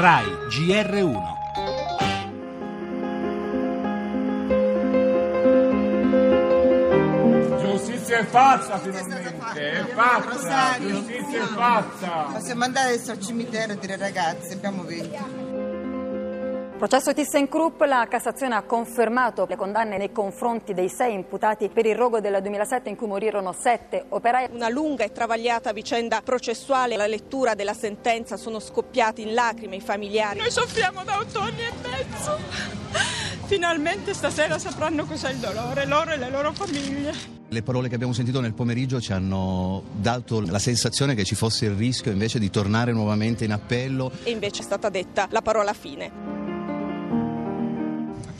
RAI GR1 Giustizia è fatta finalmente, è fatta, giustizia è fatta. Possiamo andare adesso al cimitero e dire ragazzi abbiamo vinto. Processo ThyssenKrupp, la Cassazione ha confermato le condanne nei confronti dei sei imputati per il rogo del 2007 in cui morirono sette operai. Una lunga e travagliata vicenda processuale, la lettura della sentenza sono scoppiati in lacrime i familiari. Noi soffriamo da otto anni e mezzo. Finalmente stasera sapranno cos'è il dolore, loro e le loro famiglie. Le parole che abbiamo sentito nel pomeriggio ci hanno dato la sensazione che ci fosse il rischio invece di tornare nuovamente in appello. E invece è stata detta la parola fine.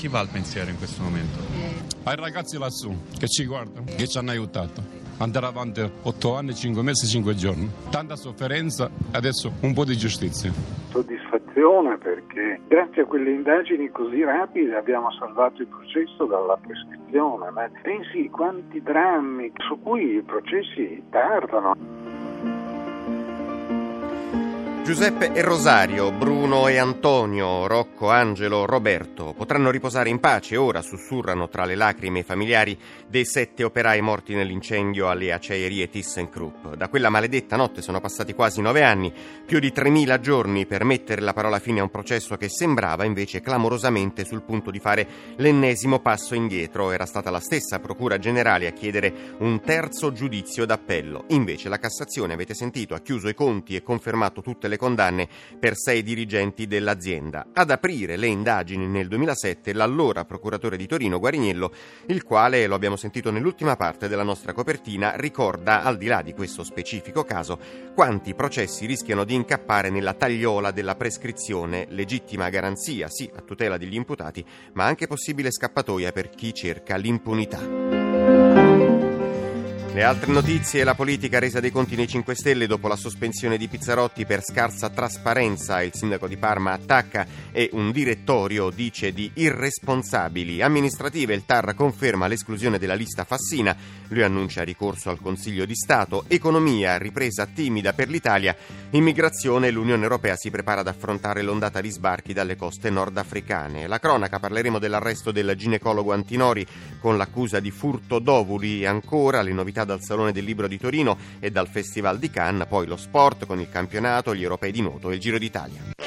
A chi va il pensiero in questo momento? Ai ragazzi lassù che ci guardano, che ci hanno aiutato. Andare avanti otto anni, cinque mesi, cinque giorni. Tanta sofferenza, adesso un po' di giustizia. Soddisfazione perché grazie a quelle indagini così rapide abbiamo salvato il processo dalla prescrizione. Ma pensi quanti drammi su cui i processi tardano. Giuseppe e Rosario, Bruno e Antonio, Rocco, Angelo, Roberto potranno riposare in pace ora, sussurrano tra le lacrime i familiari dei sette operai morti nell'incendio alle acciaierie ThyssenKrupp. Da quella maledetta notte sono passati quasi nove anni, più di tremila giorni per mettere la parola fine a un processo che sembrava invece clamorosamente sul punto di fare l'ennesimo passo indietro. Era stata la stessa Procura Generale a chiedere un terzo giudizio d'appello. Invece la Cassazione, avete sentito, ha chiuso i conti e confermato tutte le condanne per sei dirigenti dell'azienda. Ad aprire le indagini nel 2007 l'allora procuratore di Torino Guariniello, il quale, lo abbiamo sentito nell'ultima parte della nostra copertina, ricorda, al di là di questo specifico caso, quanti processi rischiano di incappare nella tagliola della prescrizione, legittima garanzia, sì, a tutela degli imputati, ma anche possibile scappatoia per chi cerca l'impunità. Le altre notizie, la politica resa dei conti nei 5 Stelle dopo la sospensione di Pizzarotti per scarsa trasparenza, il sindaco di Parma attacca e un direttorio dice di irresponsabili. Amministrative, il TAR conferma l'esclusione della lista Fassina, lui annuncia ricorso al Consiglio di Stato. Economia, ripresa timida per l'Italia. Immigrazione, l'Unione Europea si prepara ad affrontare l'ondata di sbarchi dalle coste nordafricane. La cronaca, parleremo dell'arresto del ginecologo Antinori con l'accusa di furto d'ovuli. Ancora le novità dal Salone del Libro di Torino e dal Festival di Cannes, poi lo sport con il campionato, gli europei di nuoto e il Giro d'Italia.